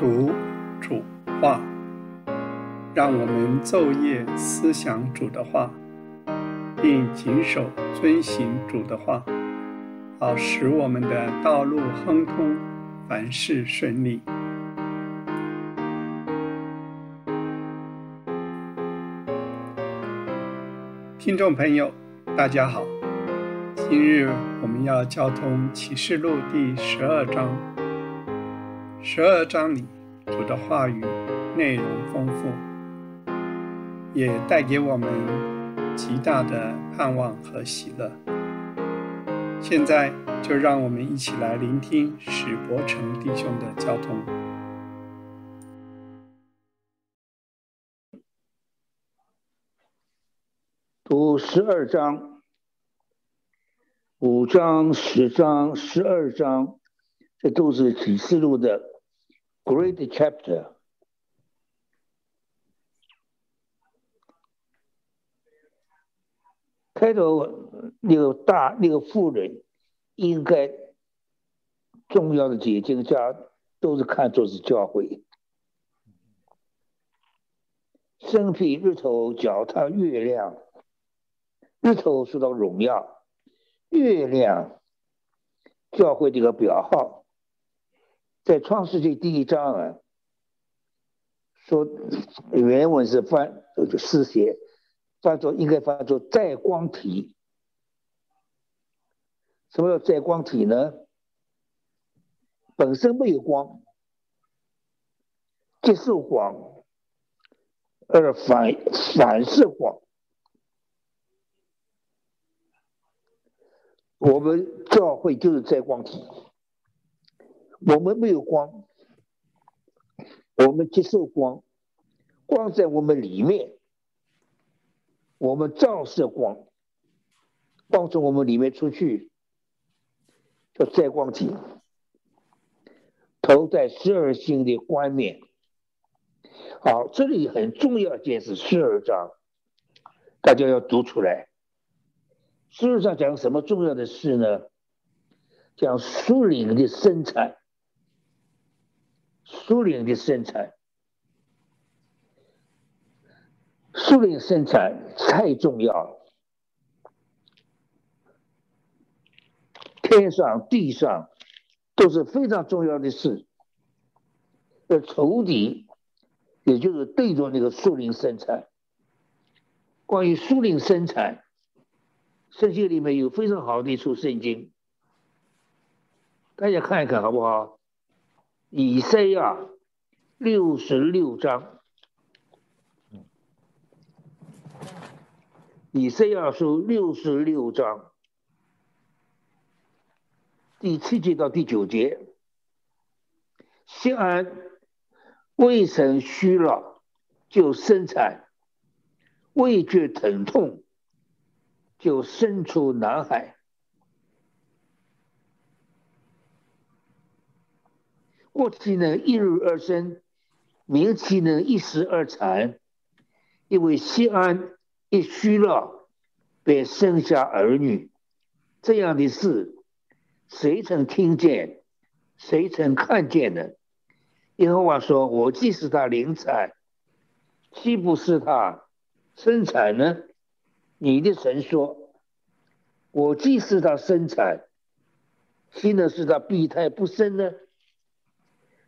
读主话，让我们昼夜思想主的话，并谨守遵行主的话，好使我们的道路亨通，凡事顺利。听众朋友，大家好，今日我们要交通启示录第十二章。十二章里主的话语内容丰富，也带给我们极大的盼望和喜乐。现在就让我们一起来聆听史伯成弟兄的交通。读十二章、五章、十章、十二章，这都是启示录的。Great chapter，开头那个大那个妇人，应该重要的解经家都是看作是教会，身披日头，脚踏月亮，日头受到荣耀，月亮教会这个表号。在创世纪第一章啊，说原文是翻就诗写，翻作应该翻作在光体。什么叫在光体呢？本身没有光，接受光，而反反射光。我们教会就是在光体。我们没有光，我们接受光，光在我们里面，我们照射光，光从我们里面出去，叫在光体，投在十二星的冠冕。好，这里很重要一件事，十二章，大家要读出来。十二章讲什么重要的事呢？讲树林的生产。树林的生产，树林生产太重要了。天上地上都是非常重要的事。的仇敌，也就是对着那个树林生产。关于树林生产，圣经里面有非常好的一处圣经，大家看一看好不好？以赛亚六十六章，以赛亚书六十六章第七节到第九节，西安未曾虚老就生产，未觉疼痛就生出男孩。过期呢，一日而生；明期呢，一时而产。因为西安一虚了，便生下儿女。这样的事，谁曾听见？谁曾看见呢？耶和华说：“我既是他灵产，岂不是他生产呢？”你的神说：“我既是他生产，岂能是他闭胎不生呢？”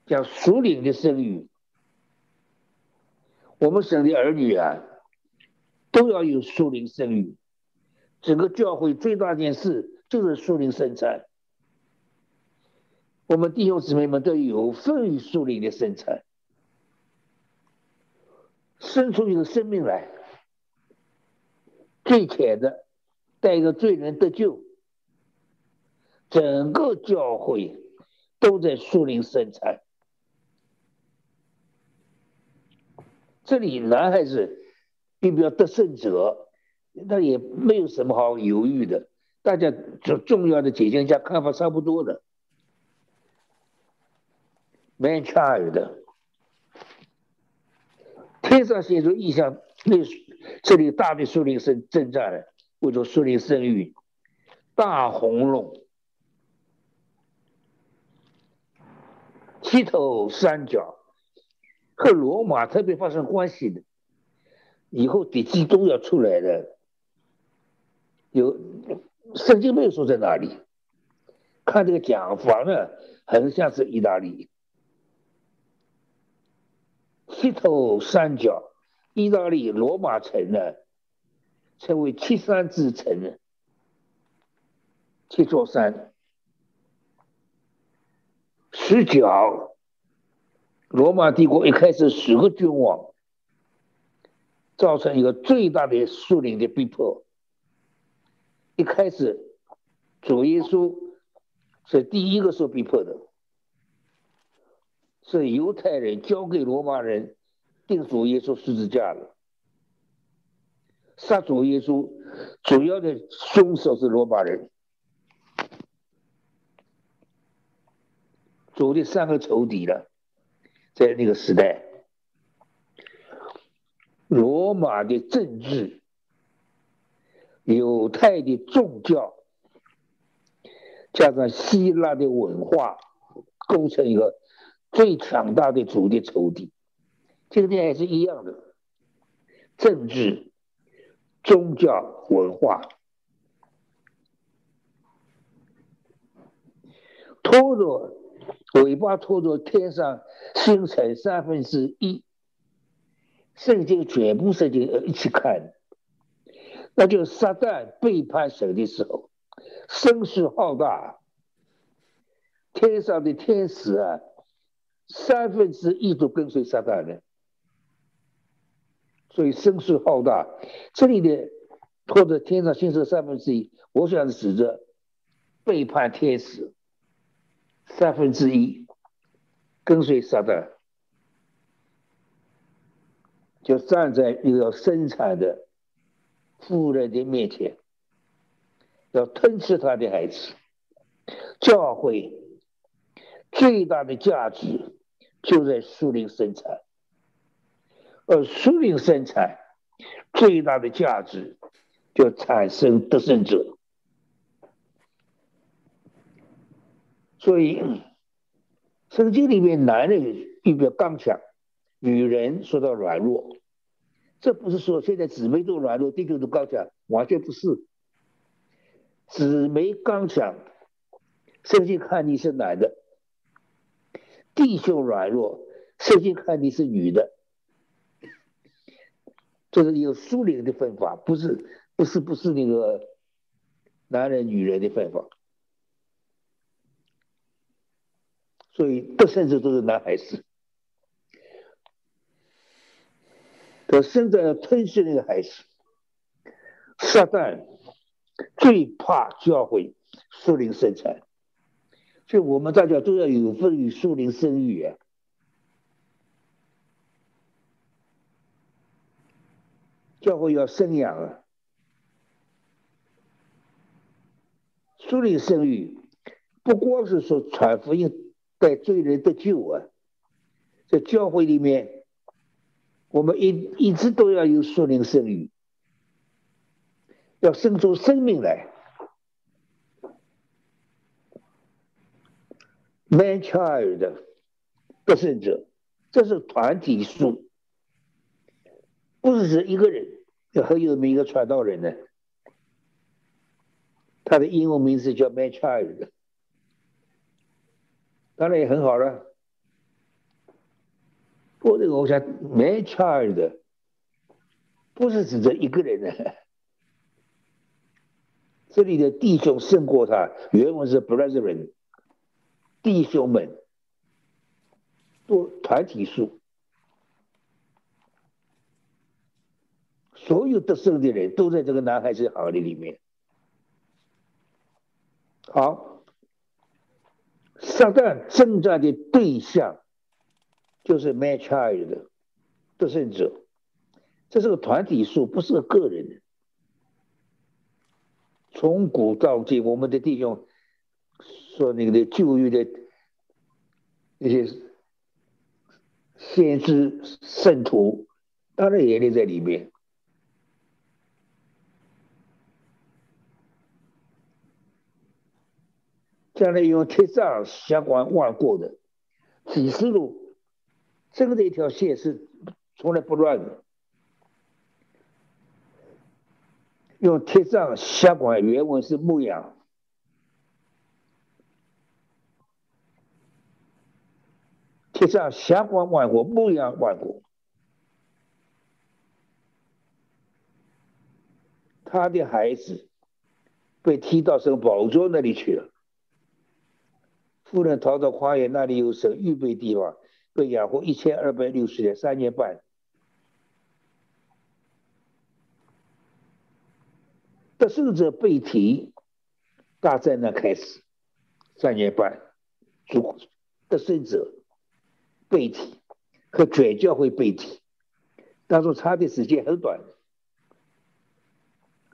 叫属灵的生育，我们生的儿女啊，都要有属灵生育。整个教会最大件事就是属灵生产。我们弟兄姊妹们都有份于属灵的生产，生出一个生命来，最浅的带一个罪人得救，整个教会都在树林生产。这里男孩子并不要得胜者，那也没有什么好犹豫的。大家重重要的解经家看法差不多的，man child，天上写出意象，那这里大的树林生征战了，为着树林生育，大红龙，七头三角。和罗马特别发生关系的，以后的基督要出来的，有圣经没有说在哪里？看这个讲法呢，很像是意大利，西头三角，意大利罗马城呢，称为七山之城，七座山，十角。罗马帝国一开始十个君王，造成一个最大的树林的逼迫。一开始，主耶稣是第一个受逼迫的，是犹太人交给罗马人定主耶稣十字架了。杀主耶稣主要的凶手是罗马人，主的三个仇敌了。在那个时代，罗马的政治、犹太的宗教，加上希腊的文化，构成一个最强大的主的仇敌。这个点也是一样的，政治、宗教、文化，拖着尾巴，拖着天上。星辰三分之一，圣经全部圣经一起看，那就撒旦背叛神的时候，声势浩大，天上的天使啊，三分之一都跟随撒旦的，所以声势浩大。这里的拖着天上星辰三分之一，我想指着背叛天使三分之一。跟随撒旦，就站在一个生产的妇人的面前，要吞吃他的孩子。教会最大的价值就在树林生产，而树林生产最大的价值就产生得胜者，所以。圣经里面，男人预表刚强，女人说到软弱。这不是说现在姊妹都软弱，弟兄都刚强，完全不是。姊妹刚强，圣经看你是男的；弟兄软弱，圣经看你是女的。这是有苏灵的分法，不是不是不是那个男人女人的分法。所以得胜者都是男孩子，他生在吞噬那个孩子。撒旦最怕教会树林生产，所以我们大家都要有份于树林生育啊。教会要生养啊，树林生育不光是说传福音。带罪人得救啊！在教会里面，我们一一直都要有树林生育，要生出生命来。Man child 得胜者，这是团体书，不是指一个人。很有名一个传道人呢，他的英文名字叫 Man child。当然也很好了。我这个我想，man child 不是指着一个人的，这里的弟兄胜过他，原文是 brethren，弟兄们，多团体数，所有得胜的人都在这个男孩子行列里面。好。撒旦征战的对象就是 m a c h i l d 的得胜者，这是个团体数，不是个人。从古到今，我们的弟兄说那个的旧约的那些先知圣徒，当然也列在里面。将来用铁杖相关万过的启示录真的一条线是从来不乱的。用铁杖下管，原文是牧羊。铁杖下管万国，牧羊万国。他的孩子被踢到神宝座那里去了。夫人逃到花园，那里有神预备地方，被养活一千二百六十年，三年半。得胜者被提，大灾难开始，三年半，主得胜者被提和转教会被提，当中差的时间很短。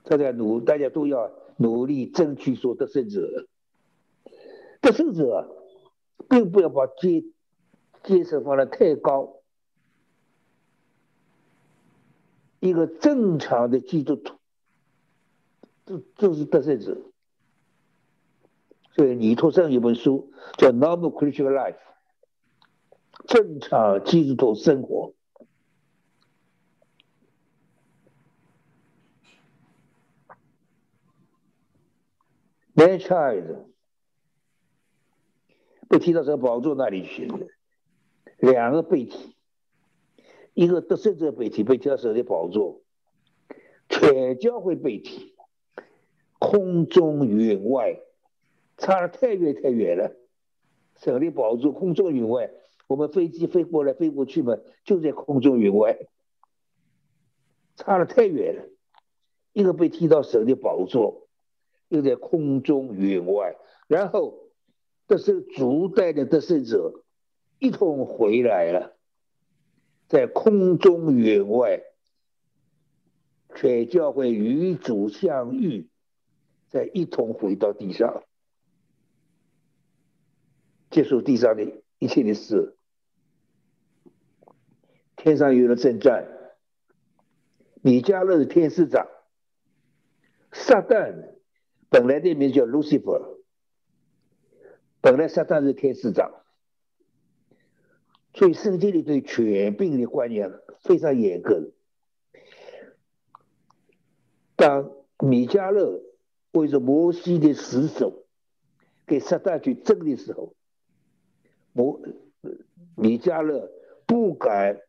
大家努，大家都要努力争取说得胜者。得胜者，并不要把阶阶层放得太高。一个正常的基督徒，就就是得胜者。所以尼托生有本书叫《Normal Christian Life》，正常基督徒生活。Man child 被提到这个宝座那里去，两个被提，一个得胜者被提，被提到神的宝座，全教会被提，空中云外，差的太远太远了。神的宝座空中云外，我们飞机飞过来飞过去嘛，就在空中云外，差的太远了。一个被提到神的宝座。又在空中云外，然后这是主带的得胜者一同回来了，在空中云外，全教会与主相遇，再一同回到地上，结束地上的一切的事。天上有了征战，米迦勒的天使长，撒旦。本来的名叫 Lucifer，本来撒旦是天使长，所以圣经里对权柄的观念非常严格。当米迦勒为着摩西的死守，给撒旦去争的时候，摩米迦勒不敢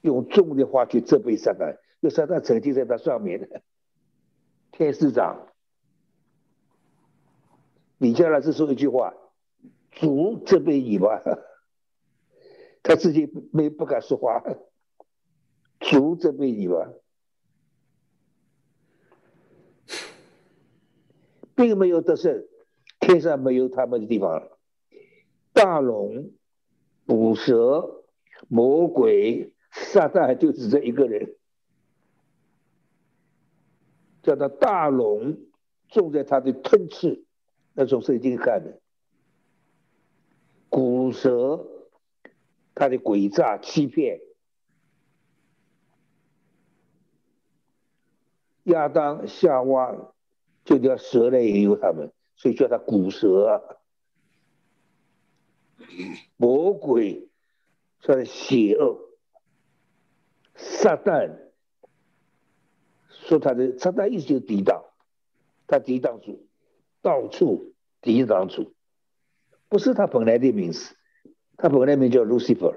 用重的话去责备撒旦，因为撒旦曾经在他上面的，天使长。米迦勒只说一句话：“主责备你吧。”他自己没不敢说话。主责备你吧，并没有得胜，天上没有他们的地方。大龙、捕蛇、魔鬼、撒旦就只这一个人，叫他大龙种在他的吞吃。那种圣经看的，古蛇，他的诡诈欺骗，亚当夏娃就叫蛇来引诱他们，所以叫他古蛇。魔鬼算邪恶，撒旦说他的撒旦意思就抵挡，他抵挡住。到处抵挡主，不是他本来的名字，他本来名叫 Lucifer。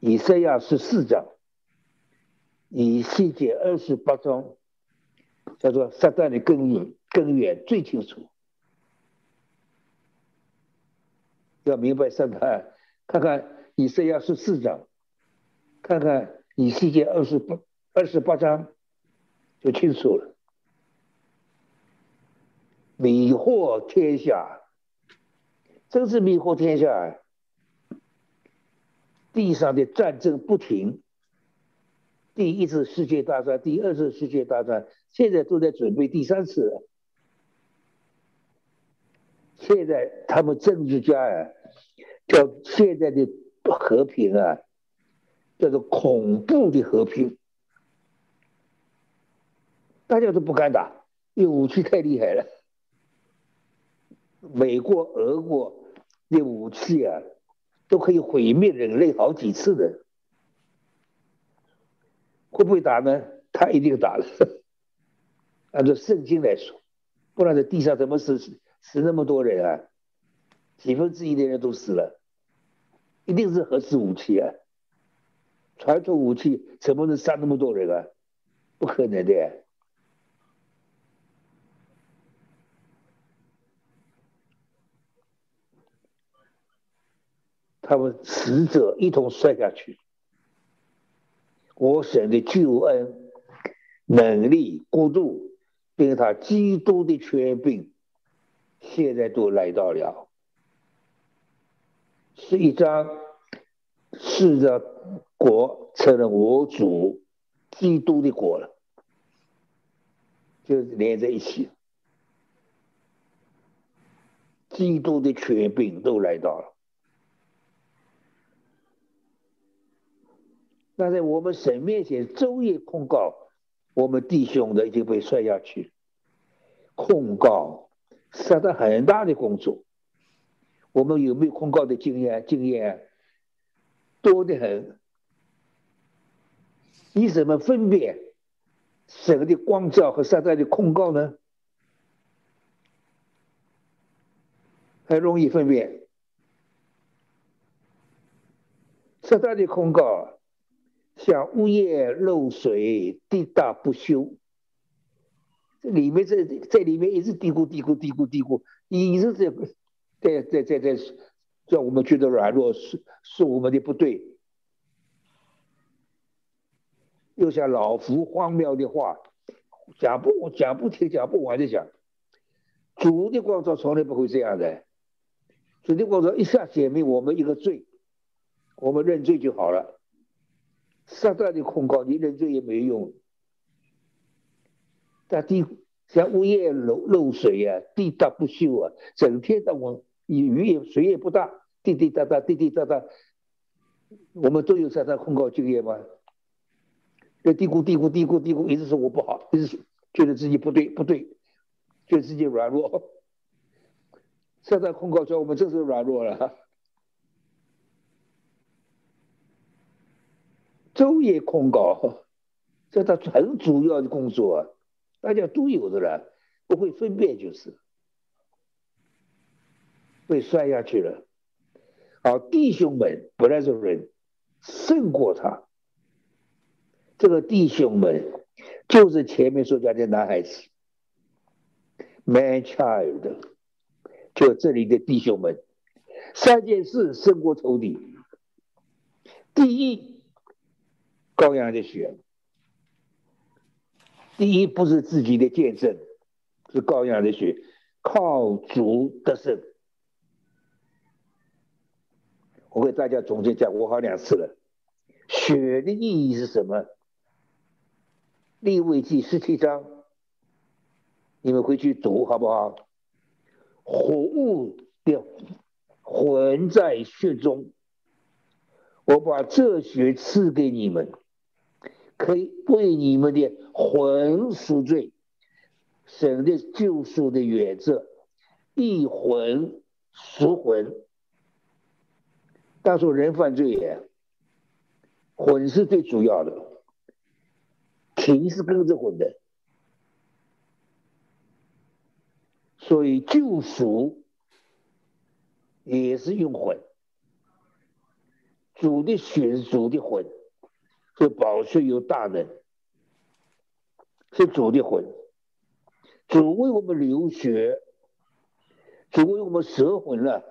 以赛亚十四章，以西结二十八章，叫做撒旦的根源，根源最清楚。要明白撒旦，看看以赛亚十四章，看看以西结二十八二十八章，就清楚了。迷惑天下，真是迷惑天下！地上的战争不停，第一次世界大战、第二次世界大战，现在都在准备第三次。现在他们政治家啊，叫现在的和平啊，叫做恐怖的和平，大家都不敢打，因为武器太厉害了。美国、俄国的武器啊，都可以毁灭人类好几次的，会不会打呢？他一定打了。按照圣经来说，不然在地上怎么死死那么多人啊？几分之一的人都死了，一定是核子武器啊！传统武器怎么能杀那么多人啊？不可能的。他们死者一同摔下去，我神的救恩、能力、国度，并他基督的权柄，现在都来到了，是一张是着国成了我主基督的国了，就是连在一起，基督的权柄都来到了。但在我们神面前昼夜控告我们弟兄的已经被摔下去，控告是他很大的工作。我们有没有控告的经验？经验多的很。你怎么分辨神的光照和撒旦的控告呢？很容易分辨，撒旦的控告。像物业漏水，滴答不休，这里面在在里面一直嘀咕嘀咕嘀咕嘀咕，一直在在在在在叫我们觉得软弱，是是我们的不对。又像老夫荒谬的话，讲不讲不听，讲不完的讲。主的光照从来不会这样的，主的光照一下显明我们一个罪，我们认罪就好了。撒旦的控告，你认罪也没用。但地像物业漏漏水呀，地大不修啊，整天的往雨也水也不大，滴滴答答，滴滴答答。我们都有撒旦控告经验吗？这嘀咕嘀咕嘀咕嘀咕，一直说我不好，一直觉得自己不对不对，觉得自己软弱。撒旦控告说我们真是软弱了。昼夜控告，这他很主要的工作，大家都有的了，不会分辨就是被摔下去了。好，弟兄们不然是人胜过他，这个弟兄们就是前面所讲的男孩子，man child，就这里的弟兄们，三件事胜过仇敌，第一。羔羊的血，第一不是自己的见证，是羔羊的血，靠主得胜。我给大家总结讲过好两次了，血的意义是什么？立位记十七章，你们回去读好不好？活物的魂在血中，我把这血赐给你们。可以为你们的魂赎罪，神的救赎的原则，一魂赎魂。但是人犯罪也，魂是最主要的，体是跟着魂的，所以救赎也是用魂，主的血是主的魂。是宝血有大能，是主的魂，主为我们流血，主为我们舍魂了，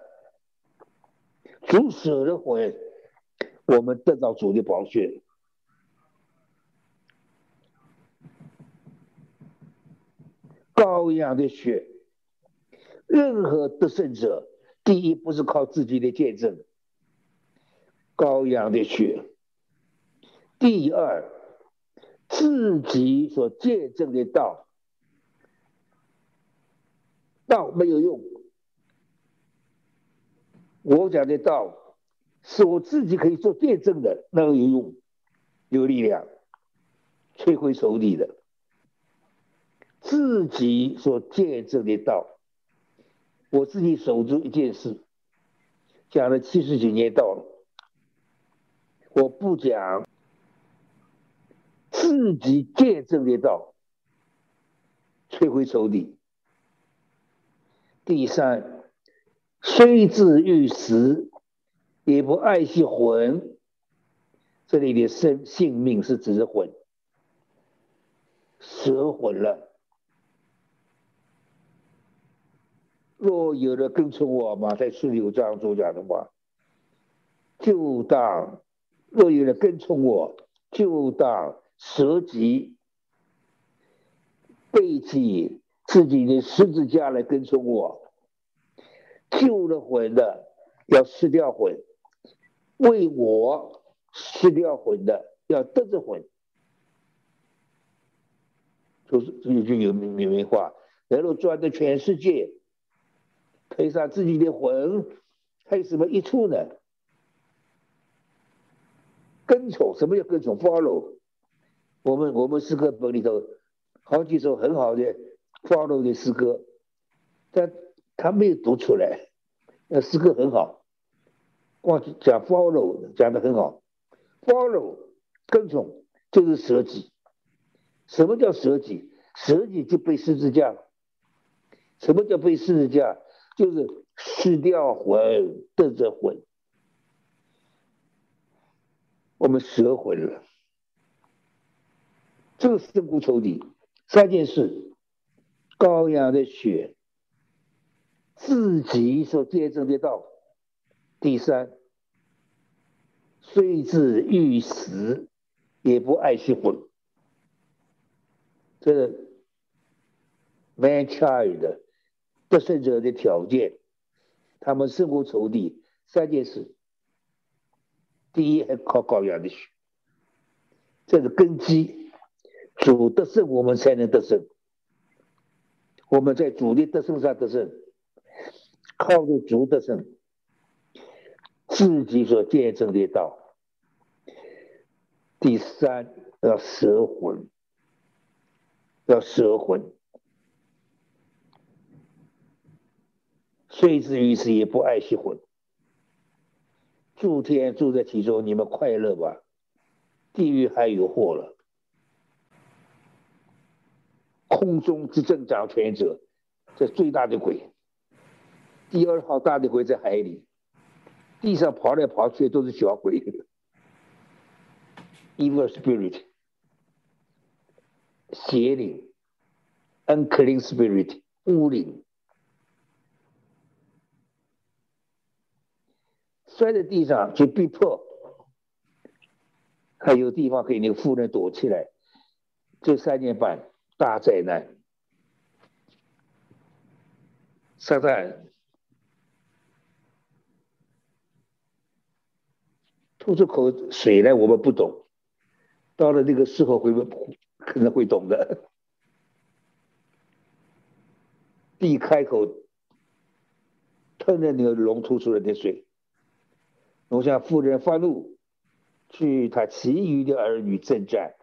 主舍的魂，我们得到主的宝血。羔羊的血，任何得胜者，第一不是靠自己的见证，羔羊的血。第二，自己所见证的道，道没有用。我讲的道，是我自己可以做见证的，那个有用，有力量，摧毁仇敌的。自己所见证的道，我自己守住一件事，讲了七十几年道了，我不讲自己见证的道，摧毁仇敌。第三，虽至欲死，也不爱惜魂。这里的生性命是指的魂，蛇魂了。若有人跟从我，马太十六章所讲的话，就当若有人跟从我，就当舍己，背起自己的十字架来跟从我。救了魂的要失掉魂，为我失掉魂的要得着魂，就是这句有名有名话，能够赚得全世界。赔上自己的魂，还有什么益处呢？跟从，什么叫跟从？Follow。我们我们诗歌本里头好几首很好的 Follow 的诗歌，但他没有读出来。那诗歌很好，光讲 Follow 讲的很好。Follow 跟从就是舍己。什么叫舍己？舍己就被十字架。什么叫被十字架？就是失掉魂得着魂，我们舍魂了。这个是无仇敌三件事：羔羊的血，自己所见证的道；第三，虽至欲死，也不爱惜魂。这 man child。得胜者的条件，他们胜过仇敌三件事。第一，还靠羔羊的血，这是根基。主得胜，我们才能得胜。我们在主的得胜上得胜，靠着主得胜，自己所见证的道。第三，要舍魂，要舍魂。虽至于此也不爱惜魂，诸天住在其中，你们快乐吧。地狱还有祸了。空中之政掌权者，这最大的鬼。第二号大的鬼在海里，地上跑来跑去都是小鬼。Evil spirit，邪灵，unclean spirit，污灵。摔在地上就被迫，还有地方给那个妇人躲起来。这三年半大灾难，撒旦吐出口水来，我们不懂，到了那个时候会不可能会懂的。地开口吞了那个龙吐出来的水。龙向夫人发怒，去他其余的儿女征战。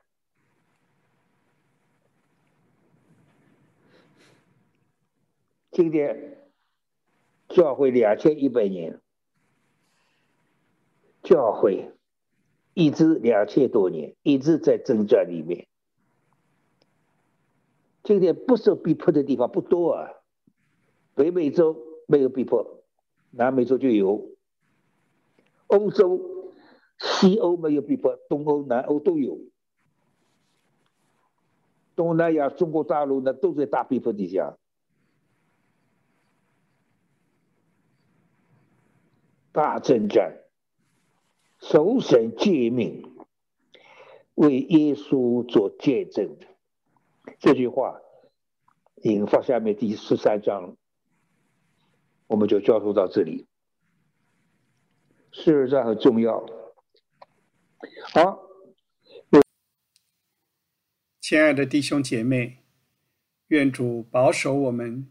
今天教会两千一百年，教会一直两千多年一直在征战里面。今天不受逼迫的地方不多啊，北美洲没有逼迫，南美洲就有。欧洲、西欧没有逼迫，东欧、南欧都有。东南亚、中国大陆呢，都在大逼迫底下。大征战，守神诫命，为耶稣做见证这句话，引发下面第十三章，我们就交流到这里。事实上很重要。好，亲爱的弟兄姐妹，愿主保守我们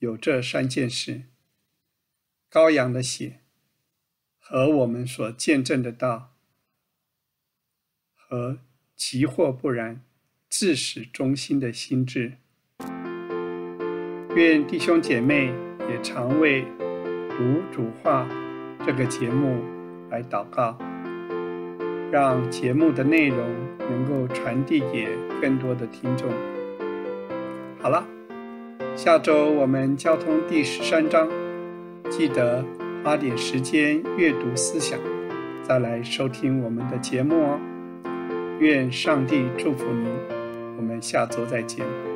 有这三件事：羔羊的血和我们所见证的道，和急或不然、至始中心的心智。愿弟兄姐妹也常为读主话。这个节目来祷告，让节目的内容能够传递给更多的听众。好了，下周我们交通第十三章，记得花点时间阅读思想，再来收听我们的节目哦。愿上帝祝福您，我们下周再见。